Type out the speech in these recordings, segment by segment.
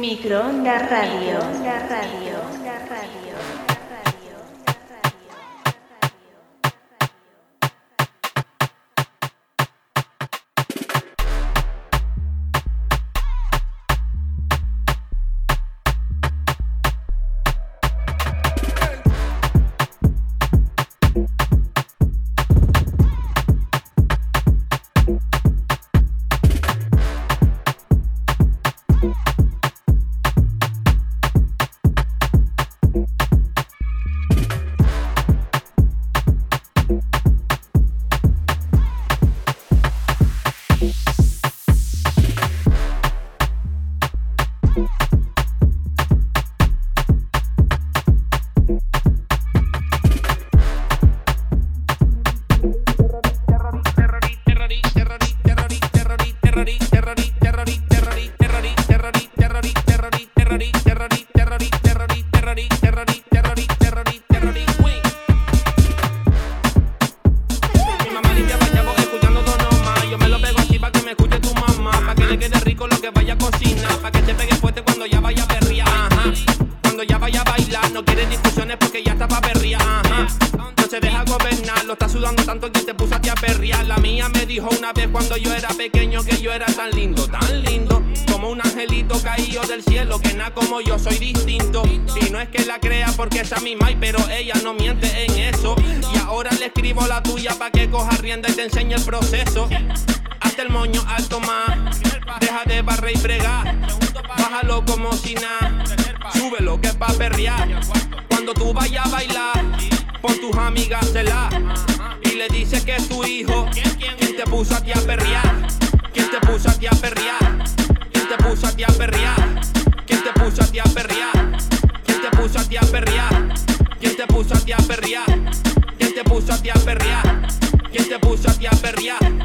Microondas Radio. La radio. cuando yo era pequeño que yo era tan lindo, tan lindo. Como un angelito caído del cielo, que nada como yo soy distinto. Y no es que la crea porque es a mi mai, pero ella no miente en eso. Y ahora le escribo la tuya para que coja rienda y te enseñe el proceso. Hasta el moño alto más, deja de barrer y fregar. Bájalo como si nada, súbelo que pa' perrear. Cuando tú vayas a bailar, por tus amigas se la y le dices que es tu hijo. puso a ti a perrear? ¿Quién te puso a ti a perrear? ¿Quién te puso a ti a perrear? ¿Quién te puso a ti a perrear? ¿Quién te puso a ti a perrear? ¿Quién te puso a ti a perrear? ¿Quién te puso a ti a perrear? ¿Quién te puso a ti a perrear?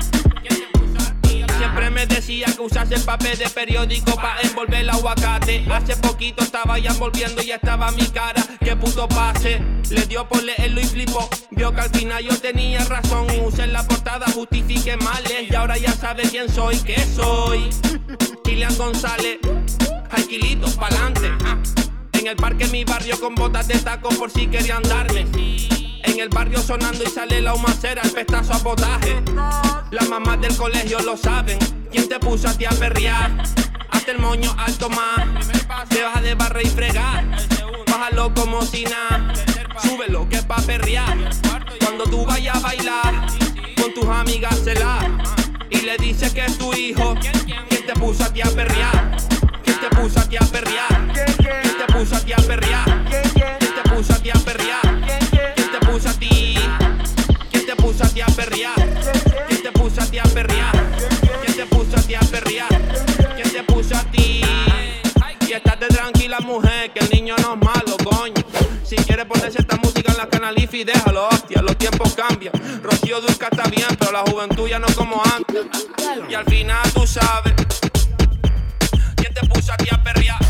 decía que usase papel de periódico para envolver el aguacate. Hace poquito estaba ya envolviendo y estaba mi cara. Que puto pase. Le dio por leerlo y flipó. Vio que al final yo tenía razón. Usé la portada, justifique males. Eh. Y ahora ya sabe quién soy, qué soy. Kilian González. Alquilitos pa'lante. En el parque mi barrio con botas de taco por si querían darme. En el barrio sonando y sale la humacera, el pestazo a potaje. Las mamás del colegio lo saben. ¿Quién te puso a ti a perrear? Hazte el moño alto más. Te baja de barra y fregar. Bájalo como si nada. Súbelo que es pa' perrear. Cuando tú vayas a bailar, con tus amigas se la. Y le dices que es tu hijo. ¿Quién te puso a ti a perrear? ¿Quién te puso a ti a perrear? ¿Quién te puso a ti a perrear? ¿Quién te puso a ti a ¿Quién te puso a ti a perrear? ¿Quién te puso a ti a perrear? ¿Quién te puso a ti? Y estate tranquila, mujer, que el niño no es malo, coño. Si quieres ponerse esta música en la canalifi, déjalo, hostia, los tiempos cambian. Rocío Durca está bien, pero la juventud ya no es como antes. Y al final tú sabes, ¿quién te puso a ti a perrear?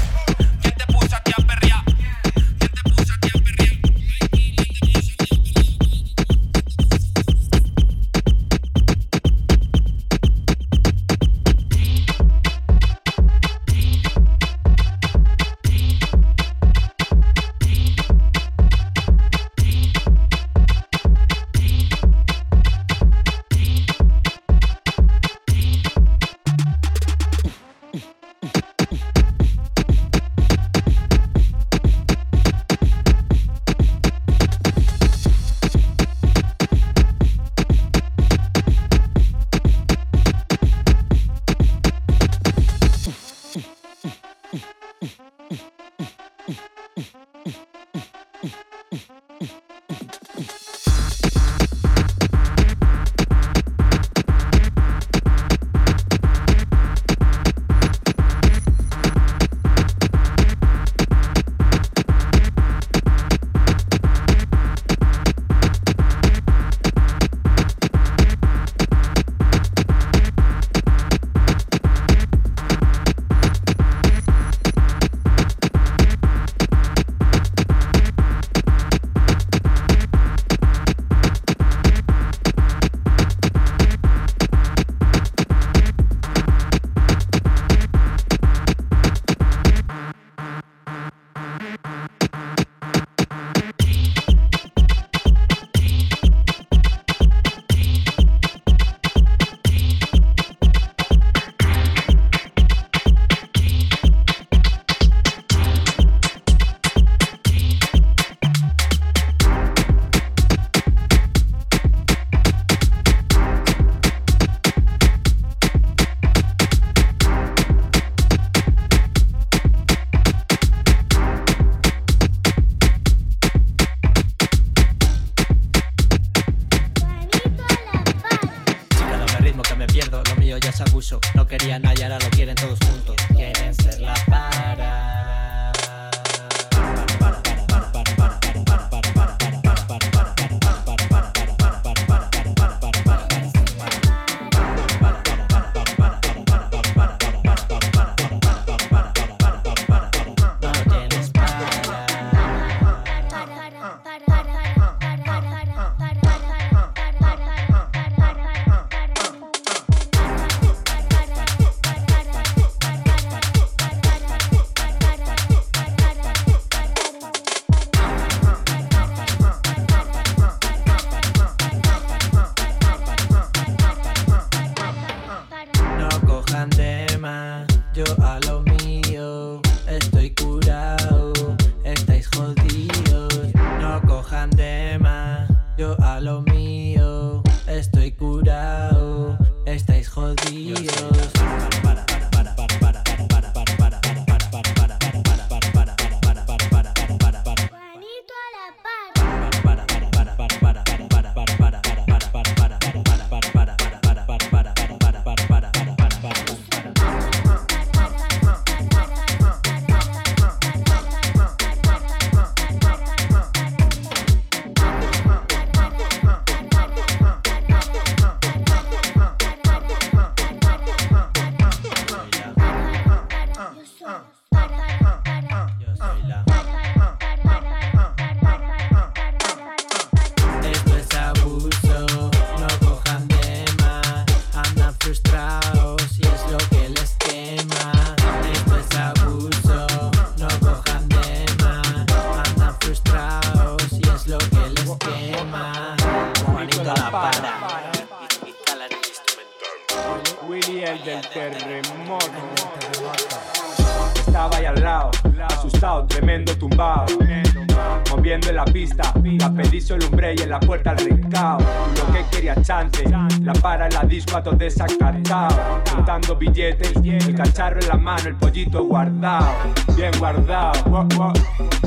disco desacatado. Contando billetes, el cacharro en la mano, el pollito guardado. Bien guardado, oh, oh,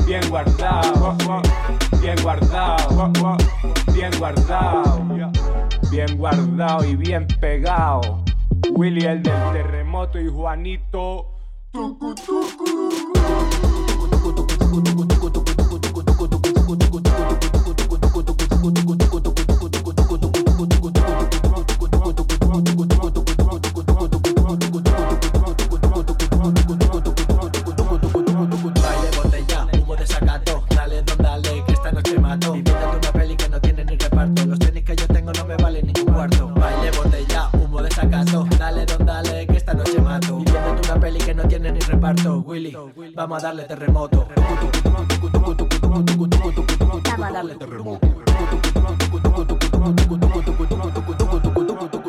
bien guardado, oh, bien guardado, bien guardado. Bien guardado y bien pegado. Willy el del terremoto y Juanito. Tucu, tucu. darle terremoto. Darle terremoto.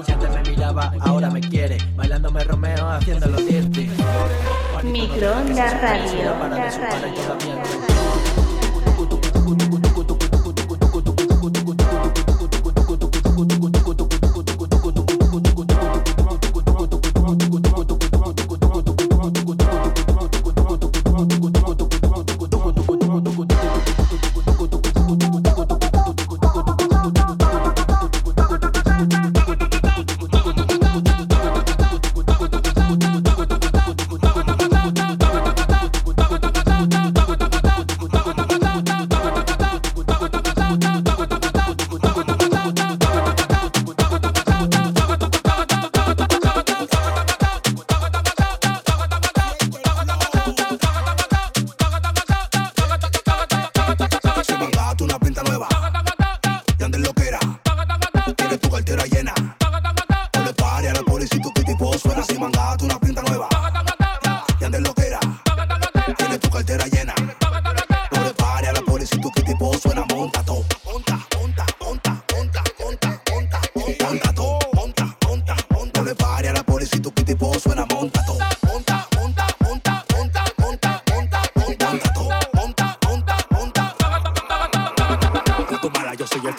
Si antes me miraba, ahora me quiere. Bailándome Romeo, haciendo los dientes. Microondas Radio.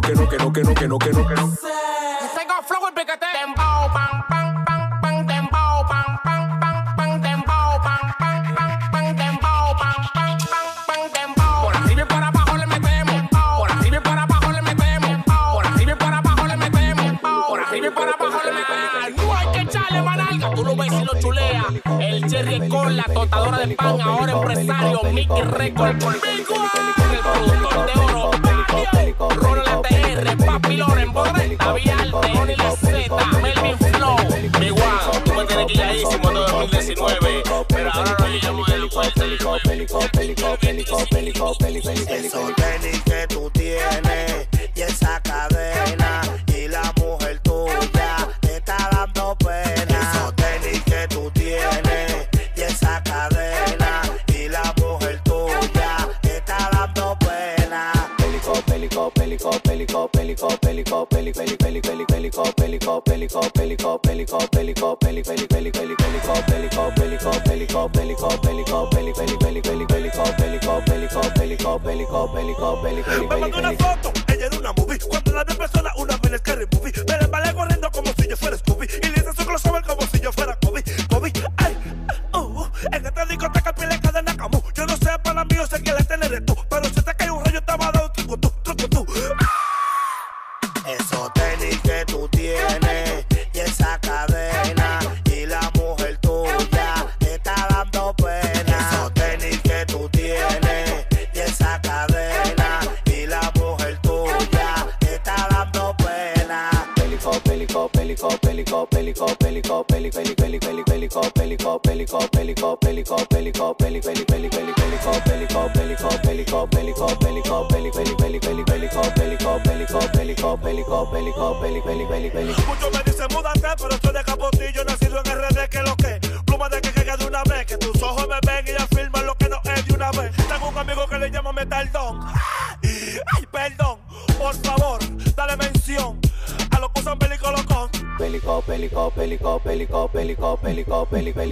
no, que no, que no, que no, que no, que no, que no. Tengo flow en piquete. Pam, pam, para abajo le metemos. Por arriba y para abajo le metemos. Por arriba y para abajo le metemos. Por arriba y para abajo le metemos. No hay que echarle tú lo ves y lo chulea. El Jerry con la totadora de pan, ahora empresario, Mickey Record. El productor de oro. Ron la TR, Papi Loren, Borreta, Vialte, Ron la Z, Melvin Flow, mi guau, tú me tienes que ir ahí, si 2019,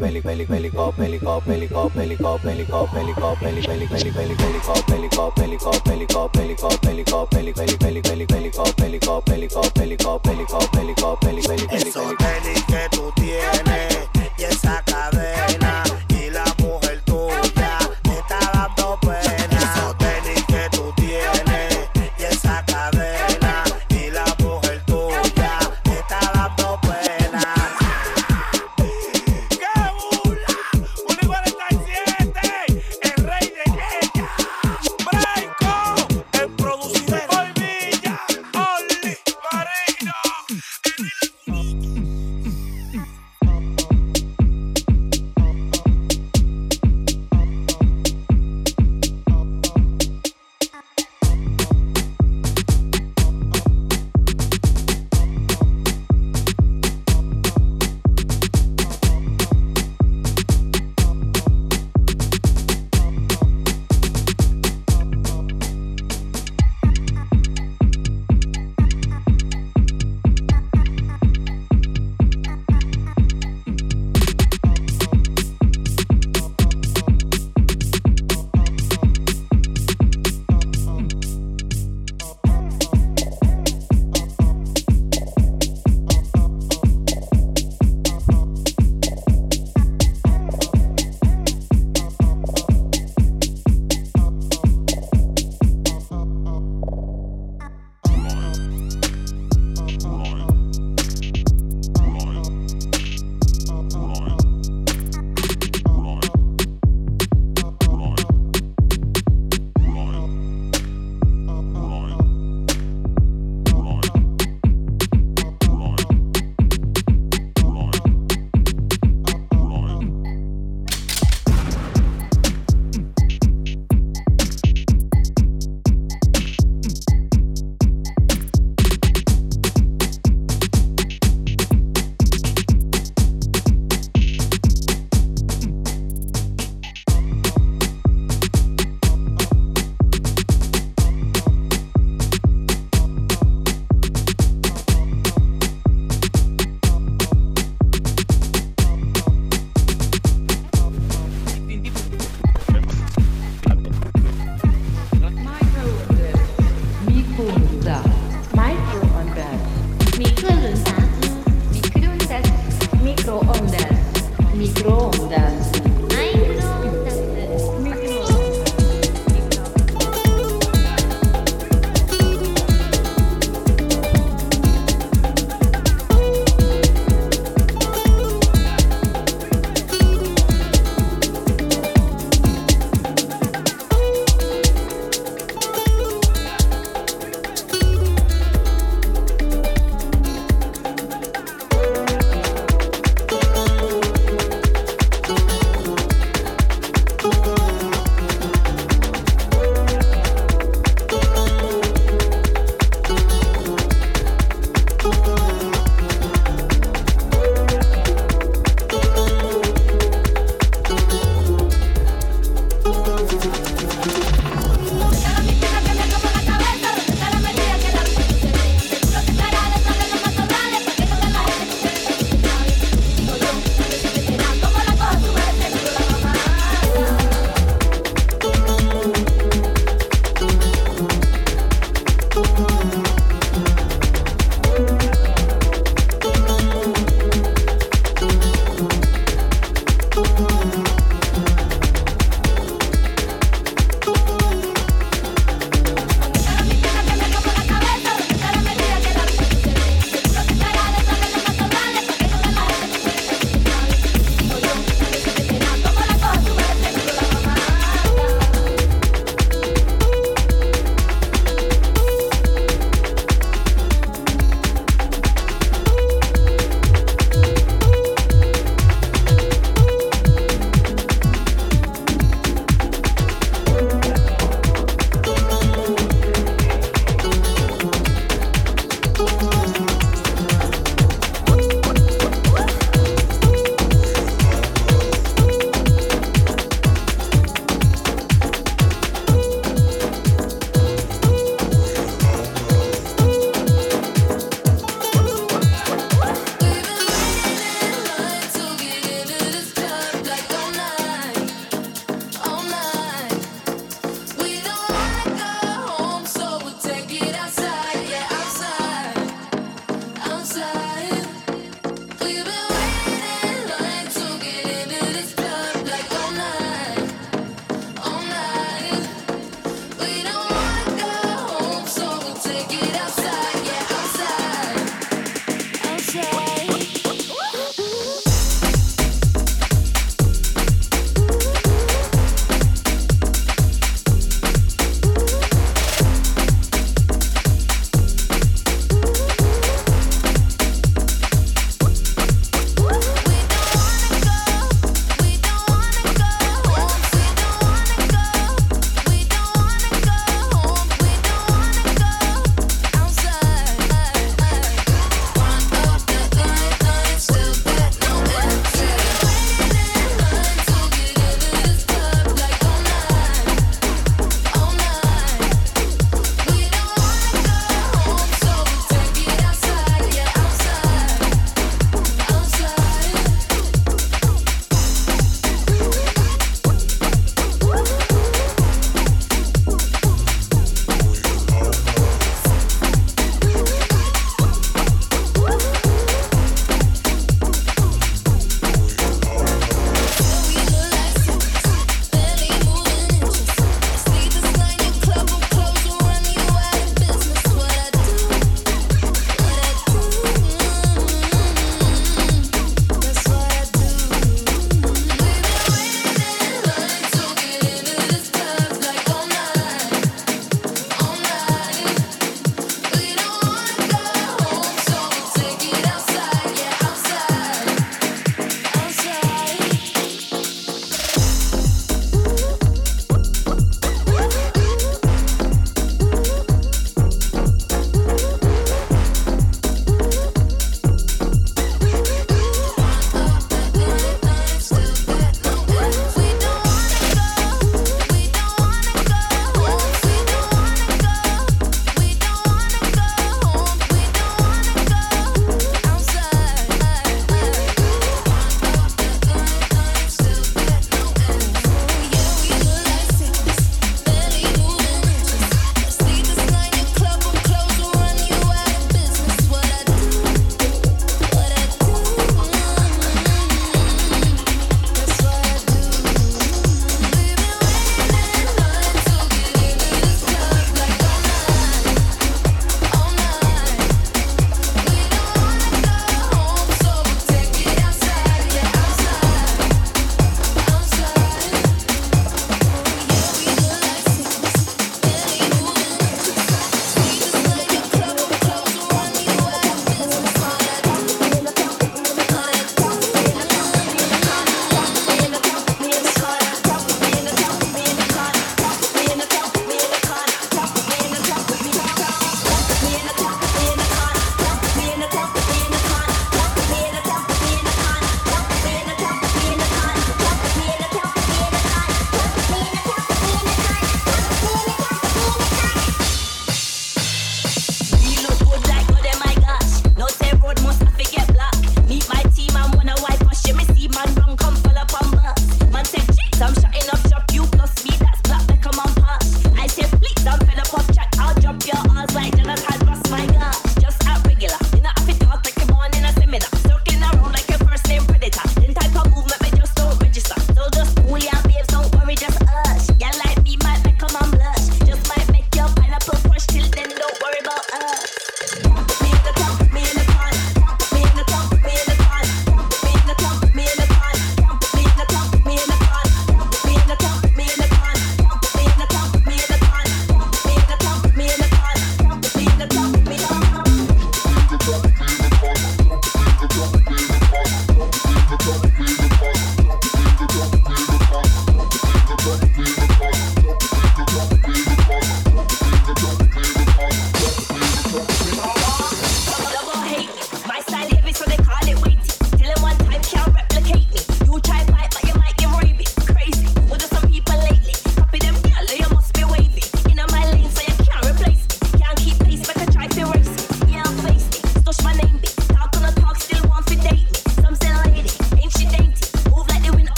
helicopter, helicopter, helicopter, helicopter, helicopter, helicopter, helicopter, helicopter, helicopter, helicopter, helicopter, helicopter, helicopter, helicopter, helicopter, helicopter,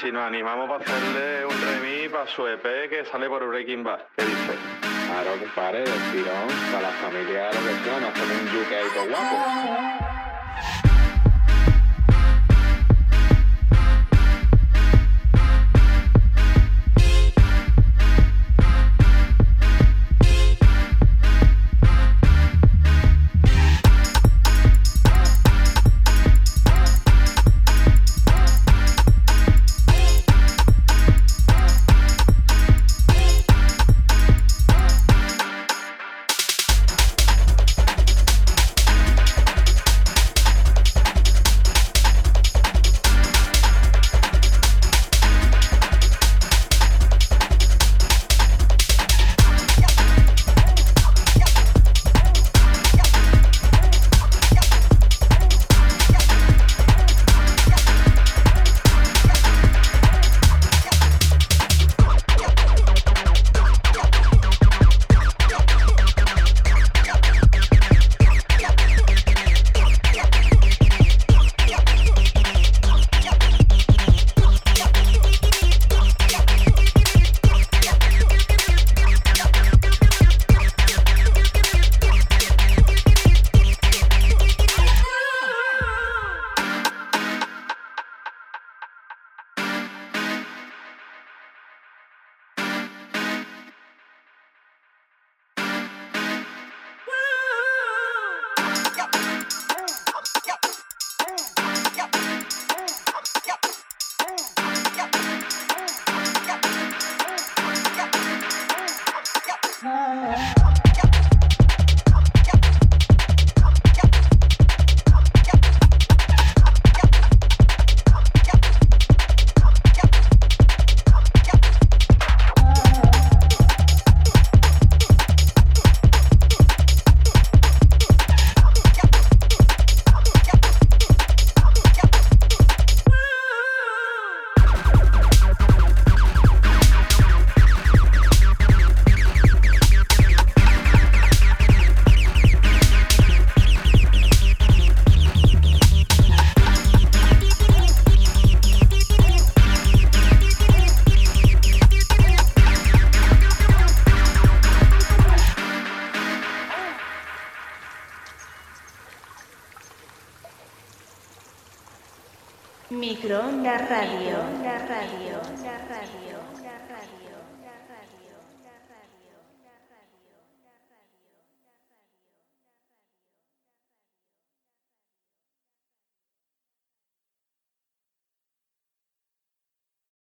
si nos animamos para hacerle un remix para su EP que sale por Breaking Bad. ¿Qué dices? Claro, compadre, del tirón, para la familia, lo que sea, nos hacemos un yuque ahí todo guapo.